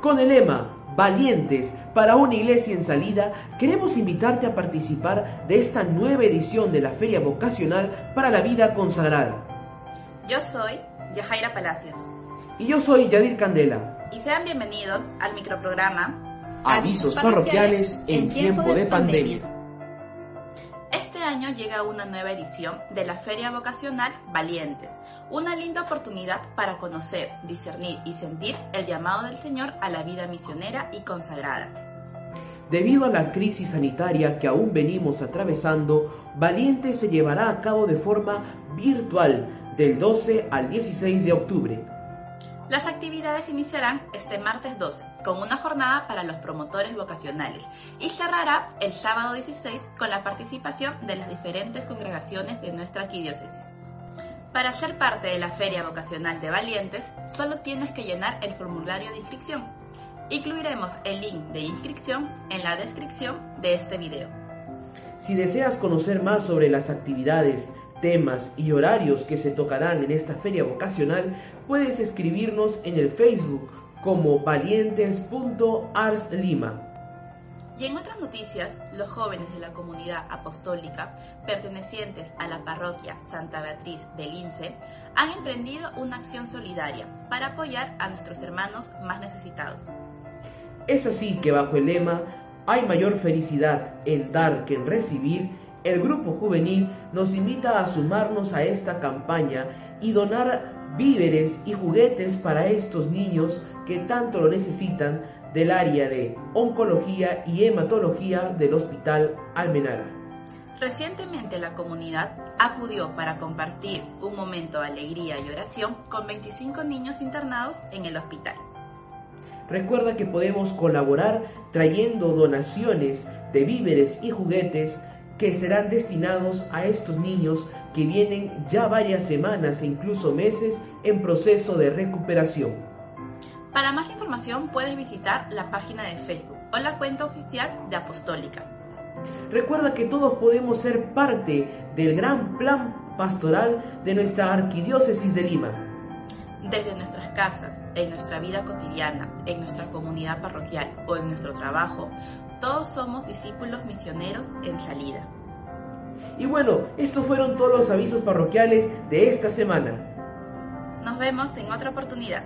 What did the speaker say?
Con el lema Valientes para una iglesia en salida, queremos invitarte a participar de esta nueva edición de la Feria Vocacional para la Vida Consagrada. Yo soy Yajaira Palacios. Y yo soy Yadir Candela. Y sean bienvenidos al microprograma Avisos parroquiales en tiempo de pandemia. Llega una nueva edición de la Feria Vocacional Valientes, una linda oportunidad para conocer, discernir y sentir el llamado del Señor a la vida misionera y consagrada. Debido a la crisis sanitaria que aún venimos atravesando, Valientes se llevará a cabo de forma virtual del 12 al 16 de octubre. Las actividades iniciarán este martes 12 con una jornada para los promotores vocacionales y cerrará el sábado 16 con la participación de las diferentes congregaciones de nuestra arquidiócesis. Para ser parte de la Feria Vocacional de Valientes, solo tienes que llenar el formulario de inscripción. Incluiremos el link de inscripción en la descripción de este video. Si deseas conocer más sobre las actividades, temas y horarios que se tocarán en esta feria vocacional, puedes escribirnos en el Facebook como valientes.arslima. Y en otras noticias, los jóvenes de la comunidad apostólica pertenecientes a la parroquia Santa Beatriz de Lince han emprendido una acción solidaria para apoyar a nuestros hermanos más necesitados. Es así que bajo el lema Hay mayor felicidad en dar que en recibir, el grupo juvenil nos invita a sumarnos a esta campaña y donar víveres y juguetes para estos niños que tanto lo necesitan del área de oncología y hematología del Hospital Almenara. Recientemente la comunidad acudió para compartir un momento de alegría y oración con 25 niños internados en el hospital. Recuerda que podemos colaborar trayendo donaciones de víveres y juguetes que serán destinados a estos niños que vienen ya varias semanas e incluso meses en proceso de recuperación. Para más información puedes visitar la página de Facebook o la cuenta oficial de Apostólica. Recuerda que todos podemos ser parte del gran plan pastoral de nuestra Arquidiócesis de Lima. Desde nuestras casas, en nuestra vida cotidiana, en nuestra comunidad parroquial o en nuestro trabajo, todos somos discípulos misioneros en salida. Y bueno, estos fueron todos los avisos parroquiales de esta semana. Nos vemos en otra oportunidad.